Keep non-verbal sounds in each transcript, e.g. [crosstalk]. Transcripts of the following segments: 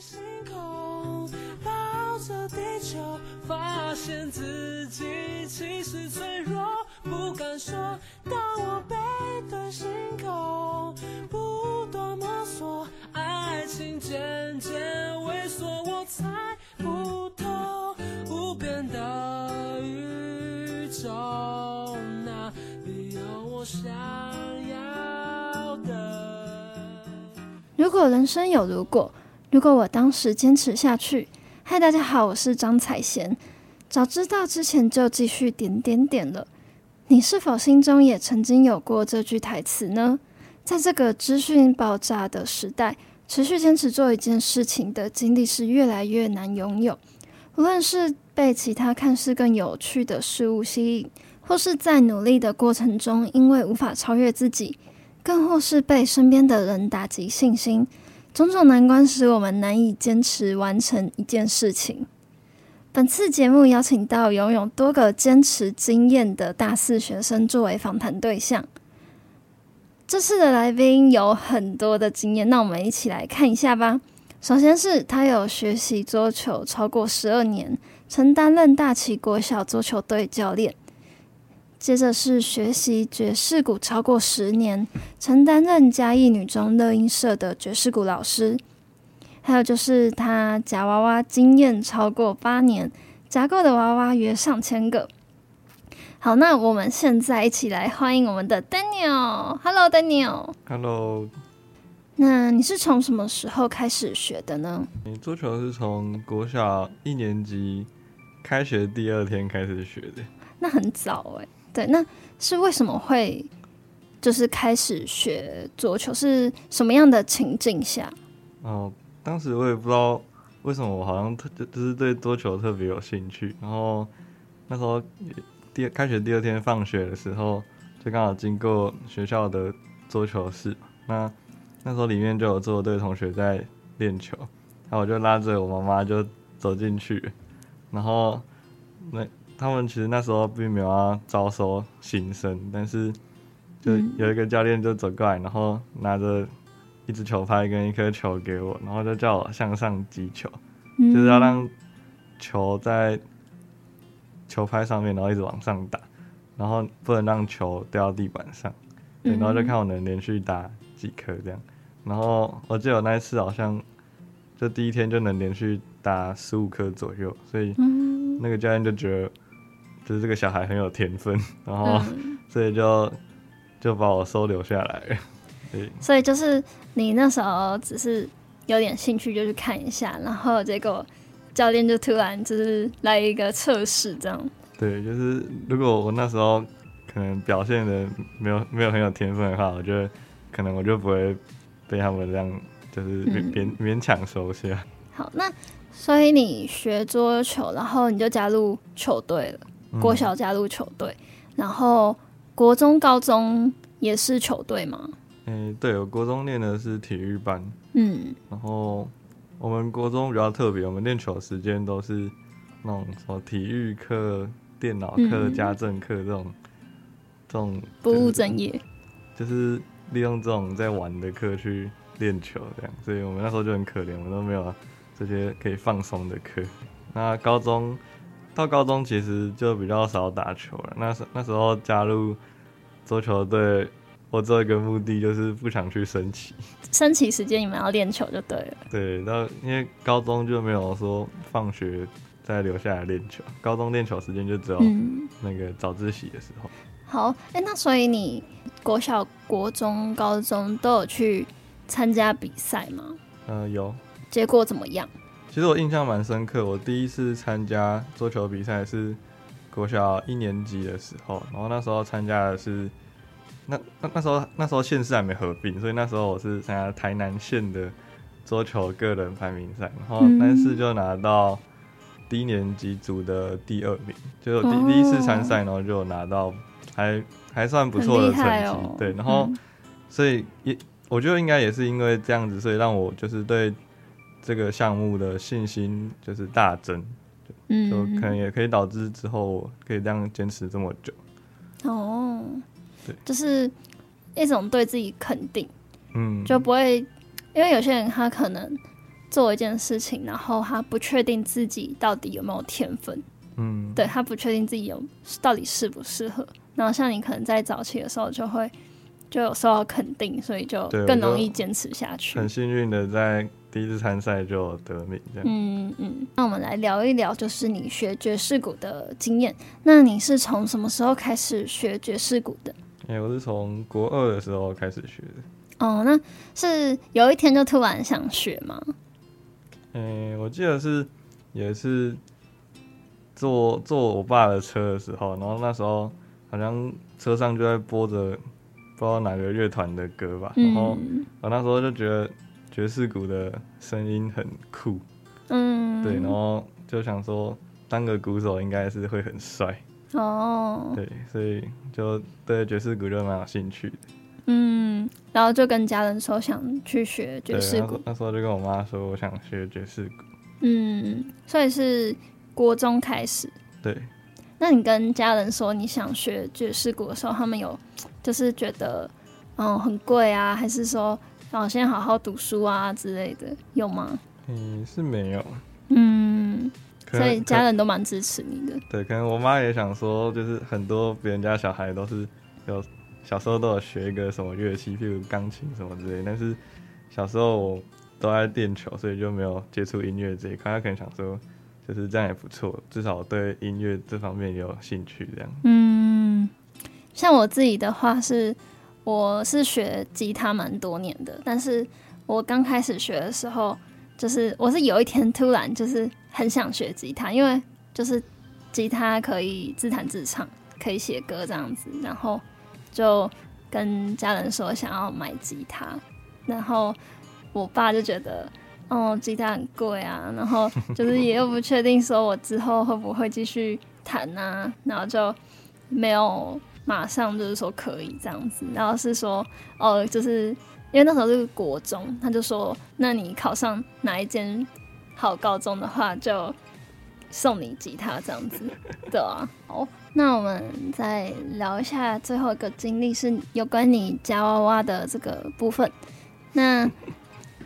星空抱着地球，发现自己其实脆弱，不敢说。当我背对星空，不断摸索，爱情渐渐萎缩，我猜不透无边的宇宙，哪里有我想要的？如果人生有如果。如果我当时坚持下去，嗨，大家好，我是张彩贤。早知道之前就继续点点点了。你是否心中也曾经有过这句台词呢？在这个资讯爆炸的时代，持续坚持做一件事情的经历是越来越难拥有。无论是被其他看似更有趣的事物吸引，或是在努力的过程中因为无法超越自己，更或是被身边的人打击信心。种种难关使我们难以坚持完成一件事情。本次节目邀请到拥有多个坚持经验的大四学生作为访谈对象。这次的来宾有很多的经验，那我们一起来看一下吧。首先是他有学习桌球超过十二年，曾担任大旗国小桌球队教练。接着是学习爵士鼓超过十年，曾担任嘉义女中乐音社的爵士鼓老师。还有就是他夹娃娃经验超过八年，夹过的娃娃约上千个。好，那我们现在一起来欢迎我们的 Daniel。Hello，Daniel。Hello。那你是从什么时候开始学的呢？你桌球是从国小一年级开学第二天开始学的。那很早哎。对，那是为什么会就是开始学桌球？是什么样的情境下？哦，当时我也不知道为什么，我好像特就是对桌球特别有兴趣。然后那时候第开学第二天放学的时候，就刚好经过学校的桌球室。那那时候里面就有桌球队同学在练球，然后我就拉着我妈妈就走进去，然后那。他们其实那时候并没有要招收新生，但是就有一个教练就走过来，然后拿着一支球拍跟一颗球给我，然后就叫我向上击球，就是要让球在球拍上面，然后一直往上打，然后不能让球掉到地板上，对，然后就看我能连续打几颗这样，然后我记得我那一次好像就第一天就能连续打十五颗左右，所以那个教练就觉得。就是这个小孩很有天分，然后 [laughs] 所以就就把我收留下来。对，[laughs] 所以就是你那时候只是有点兴趣，就去看一下，然后结果教练就突然就是来一个测试，这样。对，就是如果我那时候可能表现的没有没有很有天分的话，我觉得可能我就不会被他们这样就是勉勉、嗯、勉强收下。好，那所以你学桌球，然后你就加入球队了。国小加入球队，嗯，然后国中、高中也是球队吗？嗯、欸，对，我国中练的是体育班，嗯，然后我们国中比较特别，我们练球时间都是那种什么体育课、电脑课、嗯、家政课这种这种不务正业，就是利用这种在玩的课去练球，这样，所以我们那时候就很可怜，我们都没有这些可以放松的课。那高中。到高中其实就比较少打球了。那时那时候加入桌球队，我只有一个目的，就是不想去升旗。升旗时间你们要练球就对了。对，那因为高中就没有说放学再留下来练球，高中练球时间就只有那个早自习的时候。嗯、好，哎、欸，那所以你国小、国中、高中都有去参加比赛吗？嗯、呃，有。结果怎么样？其实我印象蛮深刻，我第一次参加桌球比赛是国小一年级的时候，然后那时候参加的是那那那时候那时候县市还没合并，所以那时候我是参加台南县的桌球个人排名赛，然后那次就拿到低年级组的第二名，就第第一次参赛，然后就拿到还还算不错的成绩，对，然后所以也我觉得应该也是因为这样子，所以让我就是对。这个项目的信心就是大增，嗯，就可能也可以导致之后可以这样坚持这么久。哦，对，就是一种对自己肯定，嗯，就不会因为有些人他可能做一件事情，然后他不确定自己到底有没有天分，嗯，对，他不确定自己有到底适不适合。然后像你可能在早期的时候就会就有受到肯定，所以就更容易坚持下去。很幸运的在第一次参赛就得名，这样。嗯嗯。那我们来聊一聊，就是你学爵士鼓的经验。那你是从什么时候开始学爵士鼓的？哎、欸，我是从国二的时候开始学的。哦，那是有一天就突然想学吗？嗯、欸，我记得是也是坐坐我爸的车的时候，然后那时候好像车上就在播着不知道哪个乐团的歌吧，然后我那时候就觉得爵士鼓的声音很酷，嗯，对，然后就想说当个鼓手应该是会很帅哦，对，所以就对爵士鼓就蛮有兴趣的。嗯，然后就跟家人说想去学爵士鼓，那时候就跟我妈说我想学爵士鼓。嗯，所以是国中开始。对。那你跟家人说你想学爵士鼓的时候，他们有就是觉得嗯很贵啊，还是说哦先好好读书啊之类的，有吗？嗯，是没有。嗯，所以家人都蛮支持你的。对，可能我妈也想说，就是很多别人家小孩都是有。小时候都有学一个什么乐器，譬如钢琴什么之类，但是小时候我都爱练球，所以就没有接触音乐这一块。她可能想说，就是这样也不错，至少对音乐这方面有兴趣这样。嗯，像我自己的话是，我是学吉他蛮多年的，但是我刚开始学的时候，就是我是有一天突然就是很想学吉他，因为就是吉他可以自弹自唱，可以写歌这样子，然后。就跟家人说想要买吉他，然后我爸就觉得，哦，吉他很贵啊，然后就是也又不确定说我之后会不会继续弹啊，然后就没有马上就是说可以这样子，然后是说，哦，就是因为那时候是国中，他就说，那你考上哪一间好高中的话，就送你吉他这样子，对啊，[laughs] 哦。那我们再聊一下最后一个经历，是有关你夹娃娃的这个部分。那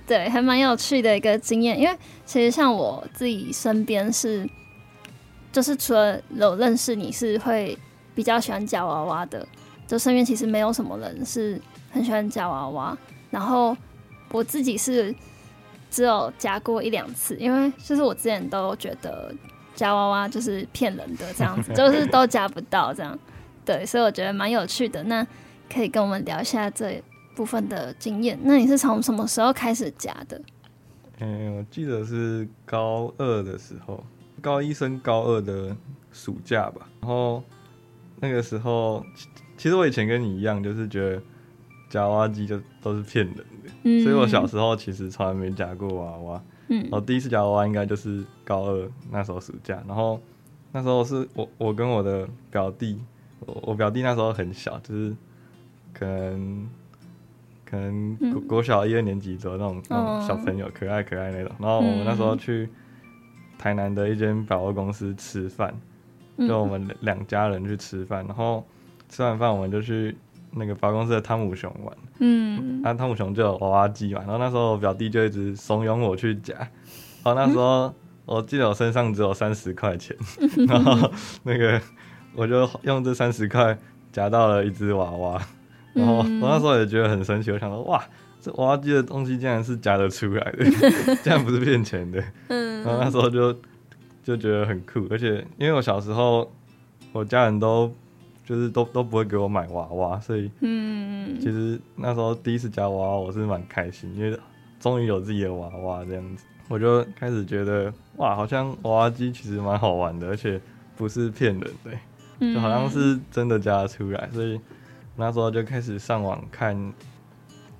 对，还蛮有趣的一个经验，因为其实像我自己身边是，就是除了有认识你是会比较喜欢夹娃娃的，就身边其实没有什么人是很喜欢夹娃娃。然后我自己是只有夹过一两次，因为就是我之前都觉得。夹娃娃就是骗人的，这样子 [laughs] 就是都夹不到这样，对，所以我觉得蛮有趣的。那可以跟我们聊一下这部分的经验。那你是从什么时候开始夹的？嗯、欸，我记得是高二的时候，高一升高二的暑假吧。然后那个时候，其实我以前跟你一样，就是觉得夹娃娃机就都是骗人的，嗯、所以我小时候其实从来没夹过娃娃。嗯，我第一次夹娃娃应该就是高二那时候暑假，然后那时候是我我跟我的表弟，我我表弟那时候很小，就是可能可能国国小一二年级左右那种那种小朋友，可爱可爱那种。然后我们那时候去台南的一间百货公司吃饭，就我们两家人去吃饭，然后吃完饭我们就去。那个百货公司的汤姆熊玩，嗯，那汤姆熊就有娃娃机嘛，然后那时候我表弟就一直怂恿我去夹，然后那时候我记得我身上只有三十块钱，[laughs] 然后那个我就用这三十块夹到了一只娃娃，然后我那时候也觉得很神奇，我想说哇，这娃娃机的东西竟然是夹得出来的，[laughs] 竟然不是骗钱的，嗯。然后那时候就就觉得很酷，而且因为我小时候我家人都。就是都都不会给我买娃娃，所以嗯，其实那时候第一次夹娃娃，我是蛮开心，因为终于有自己的娃娃这样子，我就开始觉得哇，好像娃娃机其实蛮好玩的，而且不是骗人的，就好像是真的夹得出来，所以那时候就开始上网看，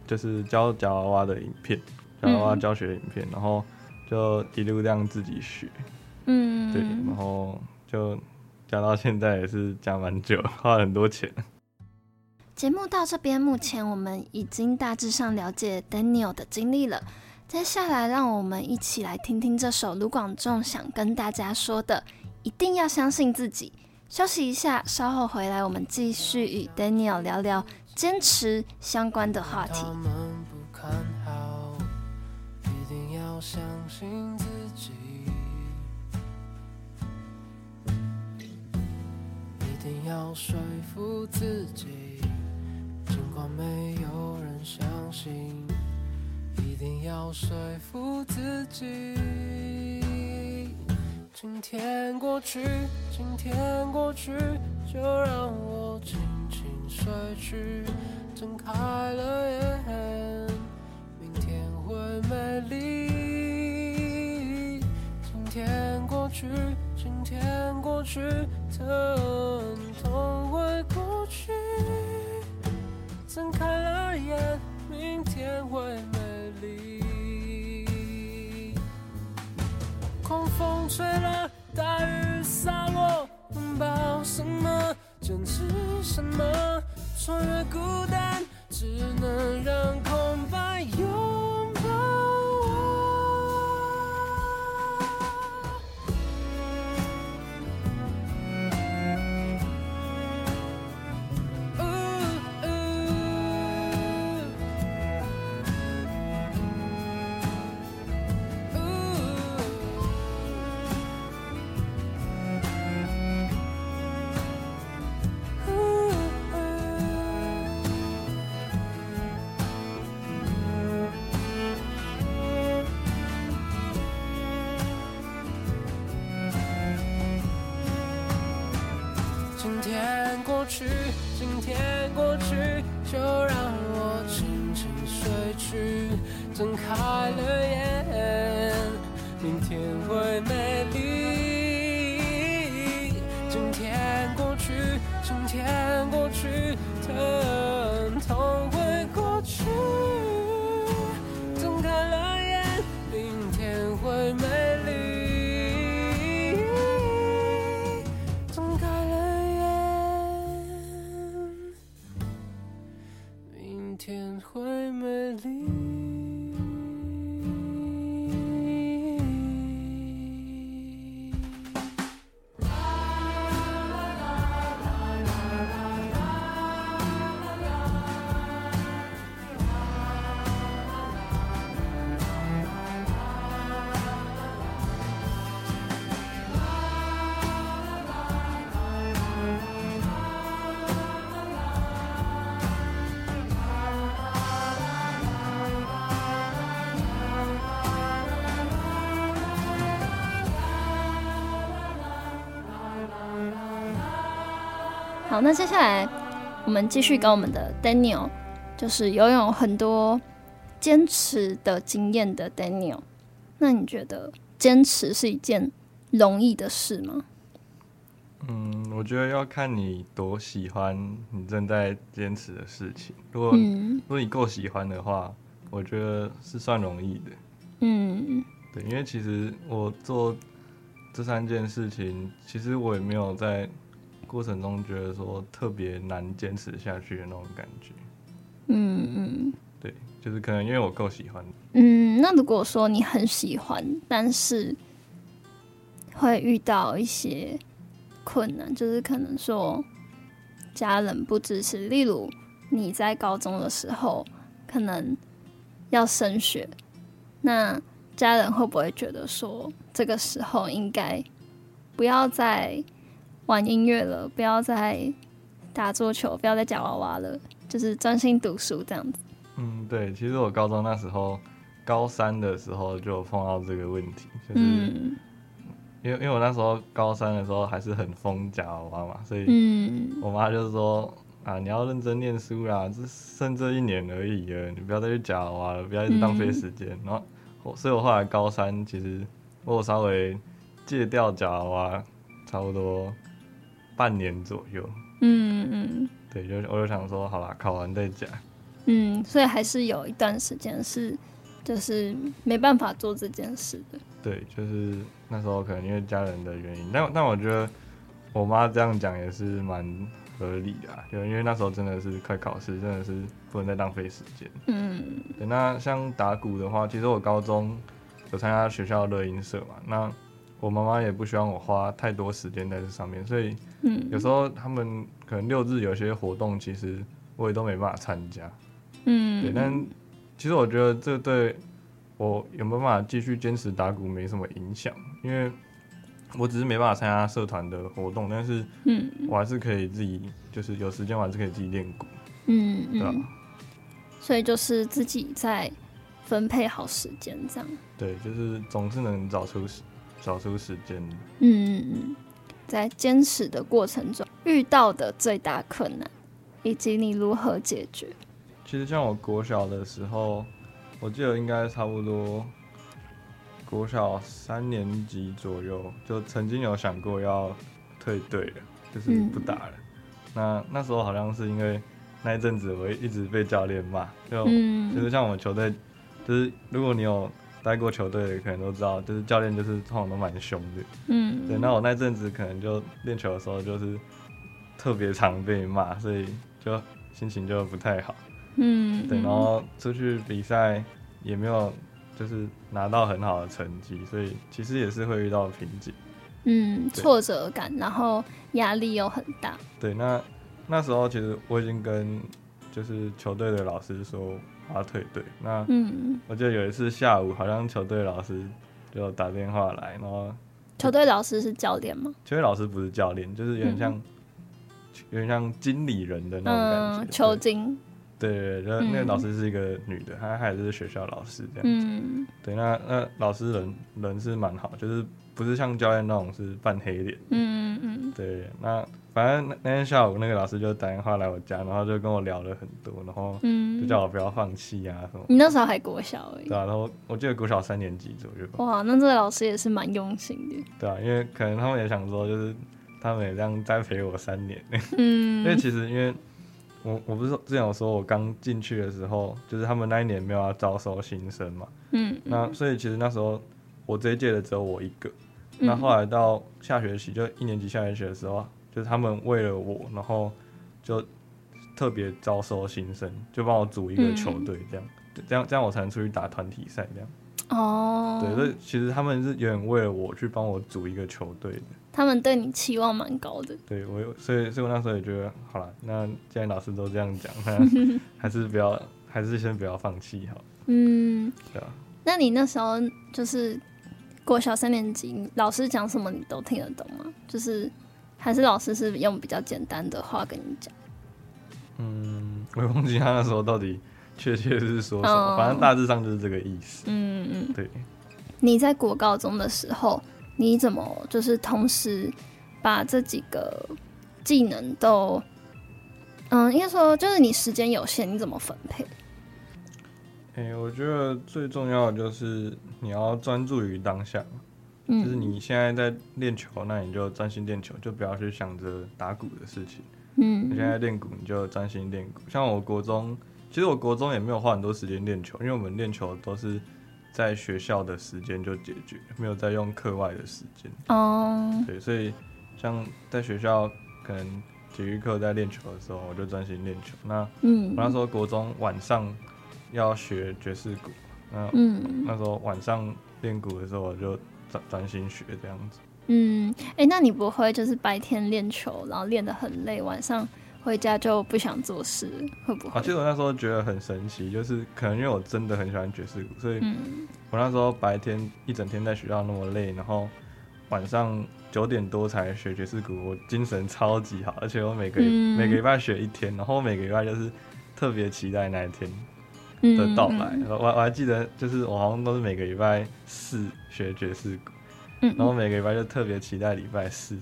就是教夹娃娃的影片，夹娃娃教学影片，然后就一路这样自己学，嗯，对，然后就。讲到现在也是讲蛮久，花了很多钱。节目到这边，目前我们已经大致上了解 Daniel 的经历了。接下来，让我们一起来听听这首卢广仲想跟大家说的：一定要相信自己。休息一下，稍后回来，我们继续与 Daniel 聊聊坚持相关的话题。他们不看好，一定要要相信自己，要说服自己，尽管没有人相信，一定要说服自己。今天过去，今天过去，就让我轻轻睡去，睁开了眼。明天会美丽。今天过去，今天过去，疼痛会过去。睁开了眼，明天会美丽。狂风吹了，大雨洒落，拥抱什么？坚持什么？穿越孤单，只能让空白有。去，今天过去，就让我轻轻睡去，睁开了眼，明天会美丽。今天过去，今天过去，天会美丽。好，那接下来我们继续跟我们的 Daniel，就是游泳很多坚持的经验的 Daniel。那你觉得坚持是一件容易的事吗？嗯，我觉得要看你多喜欢你正在坚持的事情。如果、嗯、如果你够喜欢的话，我觉得是算容易的。嗯，对，因为其实我做这三件事情，其实我也没有在。过程中觉得说特别难坚持下去的那种感觉，嗯嗯，对，就是可能因为我够喜欢。嗯，那如果说你很喜欢，但是会遇到一些困难，就是可能说家人不支持，例如你在高中的时候可能要升学，那家人会不会觉得说这个时候应该不要再玩音乐了，不要再打桌球，不要再夹娃娃了，就是专心读书这样子。嗯，对，其实我高中那时候，高三的时候就碰到这个问题，就是、嗯、因为因为我那时候高三的时候还是很疯夹娃娃嘛，所以我妈就是说啊，你要认真念书啦，这剩这一年而已了，你不要再去夹娃娃了，不要一直浪费时间。嗯、然后，所以我后来高三其实我有稍微戒掉夹娃娃，差不多。半年左右，嗯嗯，对，就我就想说，好啦，考完再讲。嗯，所以还是有一段时间是，就是没办法做这件事的。对，就是那时候可能因为家人的原因，但但我觉得我妈这样讲也是蛮合理的啊，就因为那时候真的是快考试，真的是不能再浪费时间。嗯，对，那像打鼓的话，其实我高中有参加学校的乐音社嘛，那。我妈妈也不希望我花太多时间在这上面，所以，有时候他们可能六日有些活动，其实我也都没办法参加。嗯，对，但其实我觉得这对我有没有办法继续坚持打鼓没什么影响，因为我只是没办法参加社团的活动，但是嗯，我还是可以自己，就是有时间我还是可以自己练鼓，嗯嗯，对吧？所以就是自己在分配好时间，这样。对，就是总是能找出时找出时间。嗯嗯嗯，在坚持的过程中遇到的最大困难，以及你如何解决？其实像我国小的时候，我记得应该差不多国小三年级左右，就曾经有想过要退队了，就是不打了。嗯、那那时候好像是因为。那一阵子我一直被教练骂，就、嗯、就是像我们球队，就是如果你有待过球队的，可能都知道，就是教练就是通常都蛮凶的。嗯，对。那我那阵子可能就练球的时候就是特别常被骂，所以就心情就不太好。嗯，对。然后出去比赛也没有就是拿到很好的成绩，所以其实也是会遇到瓶颈。嗯，挫折感，然后压力又很大。对，那。那时候其实我已经跟就是球队的老师说我要退队。那嗯我记得有一次下午，好像球队老师就打电话来，然后球队老师是教练吗？球队老师不是教练，就是有点像、嗯、有点像经理人的那种感觉，嗯、球经。对对对，就那个老师是一个女的，她还是学校老师这样子。嗯、对，那那老师人人是蛮好，就是不是像教练那种是扮黑脸。嗯嗯对，那。反正那那天下午，那个老师就打电话来我家，然后就跟我聊了很多，然后就叫我不要放弃啊什么。你那时候还国小而已。对啊，然后我记得国小三年级左右。哇，那这个老师也是蛮用心的。对啊，因为可能他们也想说，就是他们也这样栽培我三年。[laughs] 嗯。因为其实，因为我我不是之前有说我刚进去的时候，就是他们那一年没有要招收新生嘛。嗯。那所以其实那时候我这一届的只有我一个。那后来到下学期，就一年级下学期的时候。就是他们为了我，然后就特别招收新生，就帮我组一个球队，这样，嗯、这样这样我才能出去打团体赛，这样。哦。对，所以其实他们是有点为了我去帮我组一个球队的。他们对你期望蛮高的。对，我所以所以我那时候也觉得，好了，那既然老师都这样讲，那 [laughs] 还是不要，还是先不要放弃好。嗯。对啊。那你那时候就是国小三年级，老师讲什么你都听得懂吗？就是。还是老师是用比较简单的话跟你讲。嗯，我也忘记他那时候到底确切是说什么，哦、反正大致上就是这个意思。嗯嗯，对。你在国高中的时候，你怎么就是同时把这几个技能都，嗯，应该说就是你时间有限，你怎么分配？哎、欸，我觉得最重要的就是你要专注于当下。就是你现在在练球，那你就专心练球，就不要去想着打鼓的事情。嗯，你现在练鼓，你就专心练鼓。像我国中，其实我国中也没有花很多时间练球，因为我们练球都是在学校的时间就解决，没有在用课外的时间。哦，对，所以像在学校可能体育课在练球的时候，我就专心练球。那嗯，我那时候国中晚上要学爵士鼓，那嗯，那时候晚上练鼓的时候我就。专专心学这样子。嗯，哎、欸，那你不会就是白天练球，然后练得很累，晚上回家就不想做事，会不会？啊，其实我那时候觉得很神奇，就是可能因为我真的很喜欢爵士鼓，所以我那时候白天一整天在学校那么累，然后晚上九点多才学爵士鼓，我精神超级好，而且我每个、嗯、每个礼拜学一天，然后每个礼拜就是特别期待那一天的到来，我、我还记得，就是我好像都是每个礼拜四学爵士鼓，嗯，然后每个礼拜就特别期待礼拜四，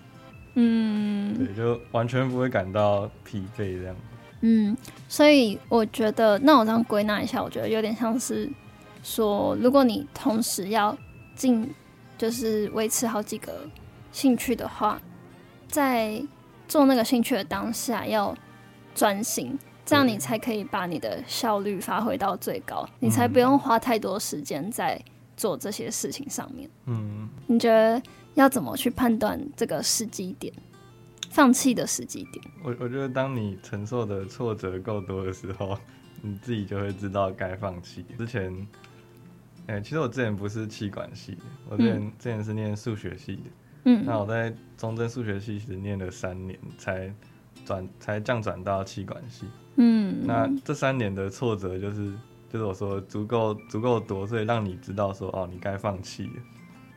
嗯，对，就完全不会感到疲惫这样。嗯，所以我觉得，那我这样归纳一下，我觉得有点像是说，如果你同时要进，就是维持好几个兴趣的话，在做那个兴趣的当下要专心。这样你才可以把你的效率发挥到最高，你才不用花太多时间在做这些事情上面。嗯，你觉得要怎么去判断这个时机点，放弃的时机点？我我觉得当你承受的挫折够多的时候，你自己就会知道该放弃。之前，哎、欸，其实我之前不是气管系的，我之前、嗯、之前是念数学系的。嗯，那我在中正数学系只念了三年，才转才降转到气管系。嗯，那这三年的挫折就是就是我说足够足够多，所以让你知道说哦，你该放弃了。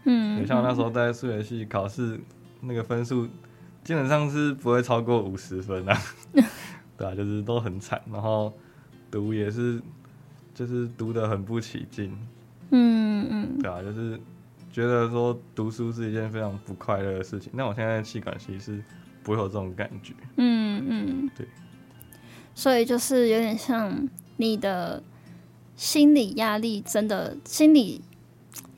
嗯，像我那时候在数学系考试，那个分数基本上是不会超过五十分啊。[laughs] 对啊，就是都很惨，然后读也是，就是读得很不起劲。嗯嗯，对啊，就是觉得说读书是一件非常不快乐的事情。那我现在气管系是不会有这种感觉。嗯嗯，对。所以就是有点像你的心理压力，真的心理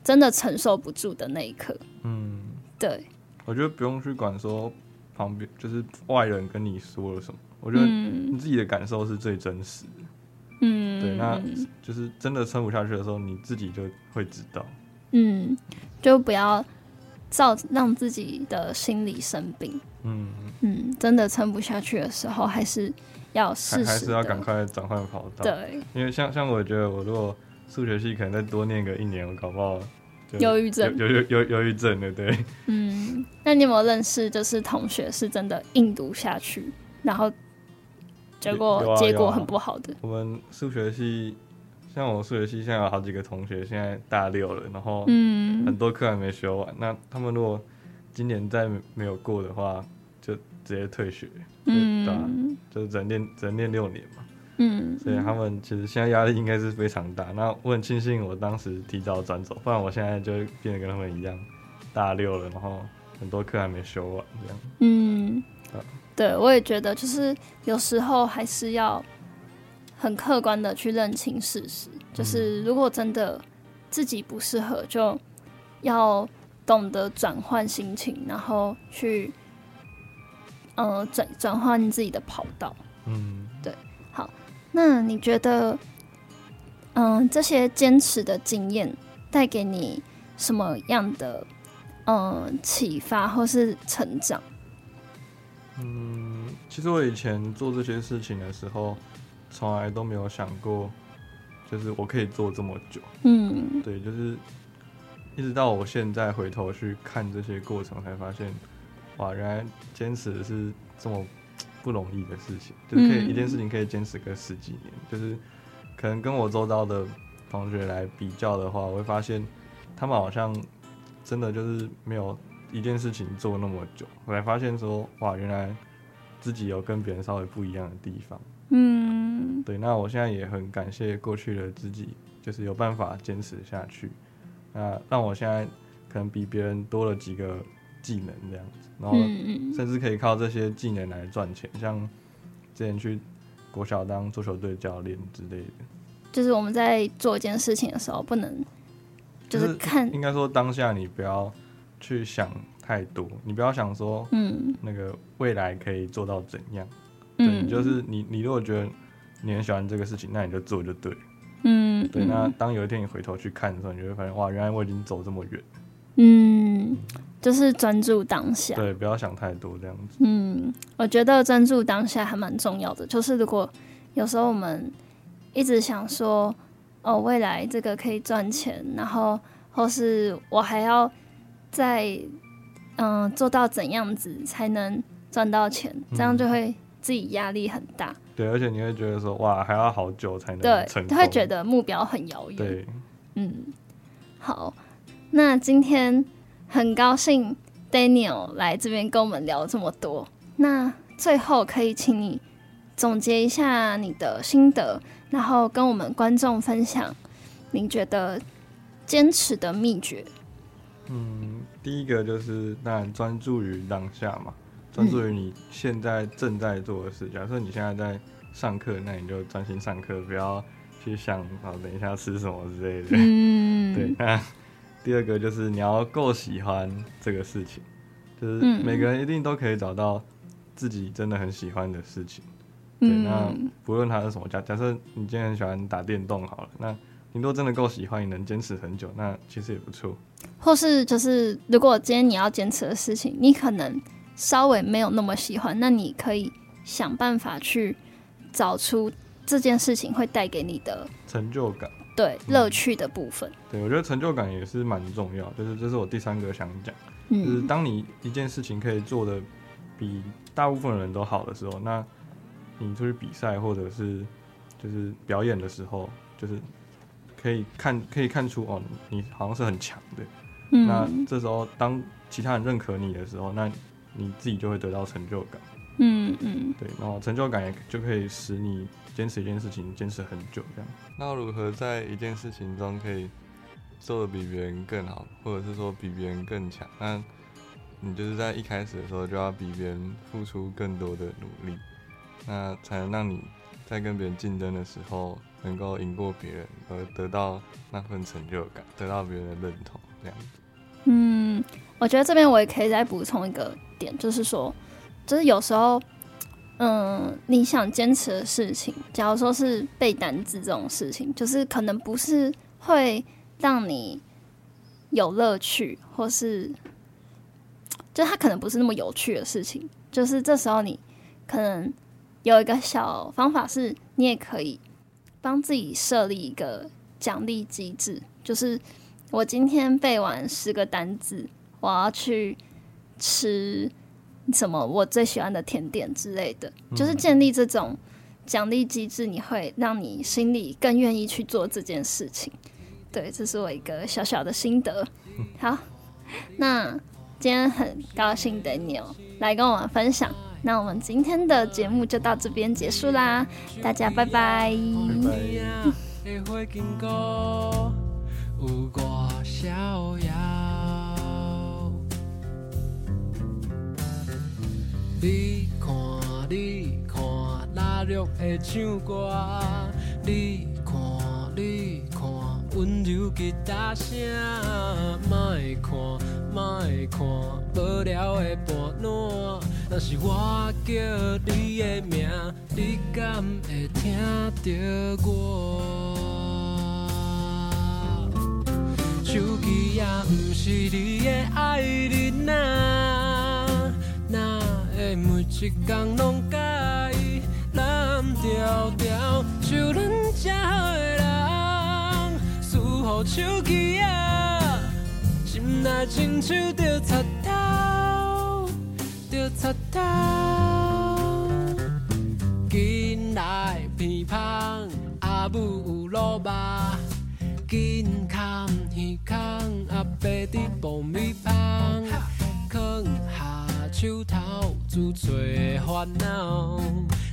真的承受不住的那一刻。嗯，对。我觉得不用去管说旁边就是外人跟你说了什么，我觉得你自己的感受是最真实的。嗯，对，那就是真的撑不下去的时候，你自己就会知道。嗯，就不要造让自己的心理生病。嗯嗯，真的撑不下去的时候，还是。要试试，还是要赶快转换跑道。对，因为像像我觉得，我如果数学系可能再多念个一年，我搞不好就忧郁症，有有有忧郁症的，对。[laughs] 嗯，那你有没有认识就是同学是真的硬读下去，然后结果结果很不好的？我们数学系，像我数学系现在有好几个同学现在大六了，然后嗯，很多课还没学完。那他们如果今年再没有过的话，就直接退学。嗯，对啊，就是只能练只能练六年嘛。嗯，所以他们其实现在压力应该是非常大。那我很庆幸我当时提早转走，不然我现在就变得跟他们一样大六了，然后很多课还没修完这样。嗯，对，我也觉得就是有时候还是要很客观的去认清事实，就是如果真的自己不适合，就要懂得转换心情，然后去。呃，转转换自己的跑道，嗯，对，好，那你觉得，嗯、呃，这些坚持的经验带给你什么样的，呃，启发或是成长？嗯，其实我以前做这些事情的时候，从来都没有想过，就是我可以做这么久，嗯，对，就是一直到我现在回头去看这些过程，才发现。哇，原来坚持是这么不容易的事情，就是可以一件事情可以坚持个十几年，就是可能跟我周遭的同学来比较的话，我会发现他们好像真的就是没有一件事情做那么久。我才发现说，哇，原来自己有跟别人稍微不一样的地方。嗯，对，那我现在也很感谢过去的自己，就是有办法坚持下去，那让我现在可能比别人多了几个技能这样子。然后甚至可以靠这些技能来赚钱，像之前去国小当足球队教练之类的。就是我们在做一件事情的时候，不能就是看，应该说当下你不要去想太多，你不要想说，嗯，那个未来可以做到怎样。嗯，就是你你如果觉得你很喜欢这个事情，那你就做就对。嗯，对。那当有一天你回头去看的时候，你就会发现，哇，原来我已经走这么远。嗯。就是专注当下，对，不要想太多这样子。嗯，我觉得专注当下还蛮重要的。就是如果有时候我们一直想说，哦，未来这个可以赚钱，然后或是我还要再嗯、呃、做到怎样子才能赚到钱，这样就会自己压力很大。对，而且你会觉得说，哇，还要好久才能对，会觉得目标很遥远。对，嗯，好，那今天。很高兴 Daniel 来这边跟我们聊这么多。那最后可以请你总结一下你的心得，然后跟我们观众分享你觉得坚持的秘诀。嗯，第一个就是当然专注于当下嘛，专注于你现在正在做的事。假设你现在在上课，那你就专心上课，不要去想啊等一下吃什么之类的。嗯，[laughs] 对。那第二个就是你要够喜欢这个事情，就是每个人一定都可以找到自己真的很喜欢的事情。嗯、对，那不论它是什么，假假设你今天很喜欢打电动好了，那你如果真的够喜欢，你能坚持很久，那其实也不错。或是就是如果今天你要坚持的事情，你可能稍微没有那么喜欢，那你可以想办法去找出这件事情会带给你的成就感。对乐趣的部分，嗯、对我觉得成就感也是蛮重要。就是这是我第三个想讲，嗯、就是当你一件事情可以做的比大部分人都好的时候，那你出去比赛或者是就是表演的时候，就是可以看可以看出哦，你好像是很强的。嗯，那这时候当其他人认可你的时候，那你自己就会得到成就感。嗯嗯，对，然后成就感也就可以使你坚持一件事情坚持很久这样。那如何在一件事情中可以做的比别人更好，或者是说比别人更强？那你就是在一开始的时候就要比别人付出更多的努力，那才能让你在跟别人竞争的时候能够赢过别人，而得到那份成就感，得到别人的认同，这样子。嗯，我觉得这边我也可以再补充一个点，就是说。就是有时候，[tsk] 嗯，你想坚持的事情，假如说是背单词这种事情，就是可能不是会让你有乐趣，或是，[tsk] 就它可能不是那么有趣的事情。就是这时候你可能有一个小方法，是你也可以帮自己设立一个奖励机制，就是我今天背完十个单字，我要去吃。什么我最喜欢的甜点之类的，就是建立这种奖励机制，你会让你心里更愿意去做这件事情。对，这是我一个小小的心得。好，那今天很高兴 Daniel 来跟我们分享。那我们今天的节目就到这边结束啦，大家拜拜。你看，你看，哪绿会唱歌？你看，你看，温柔吉他声。莫看，莫看，无聊的伴郎。若是我叫你的名，你敢会听到我？手机也不是你的爱人啊，那。每一天拢甲伊蓝条条，像咱这好的人，输乎手机啊，心内亲像着插头，着插头。紧来鼻芳，阿母有落肉，紧看耳孔，阿伯伫爆米花，放下。手头自找烦恼，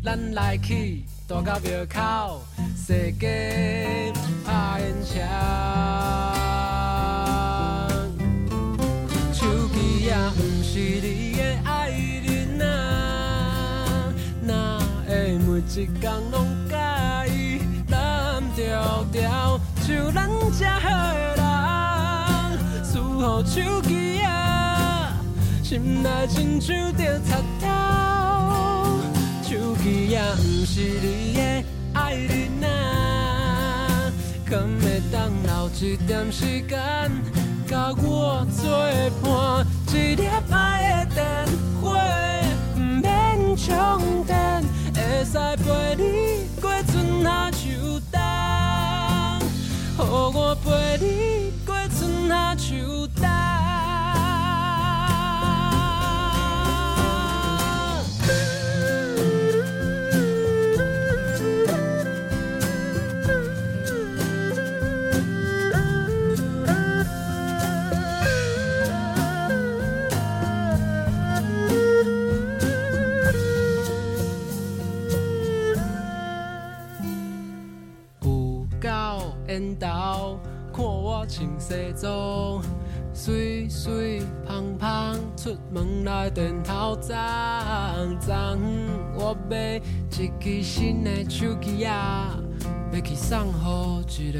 咱来去大甲庙口，踅街拍烟枪。手机也不是你的爱人啊，哪会每一工拢甲伊蓝条条，像咱这好的人，输乎手机啊。心内亲像着插头，手机也毋是你的爱人啊，敢会当留一点时间，甲我作伴，一粒爱的电话，毋免充电，会使陪你过春夏秋冬，予我陪你西装，水水胖胖，出门来电头脏脏。我买一支新的手机啊，要去送给一个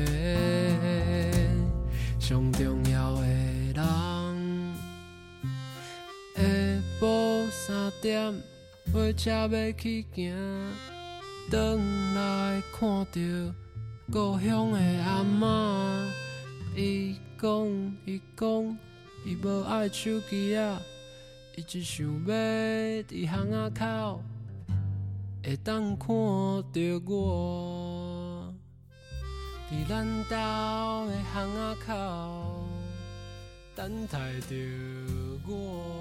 上重要的人。下晡三点，火车要去行，转来看到。故乡的阿嬷，伊讲伊讲伊无爱手机啊，伊只想要伫巷仔口会当看到我，伫咱兜的巷仔口等待着我。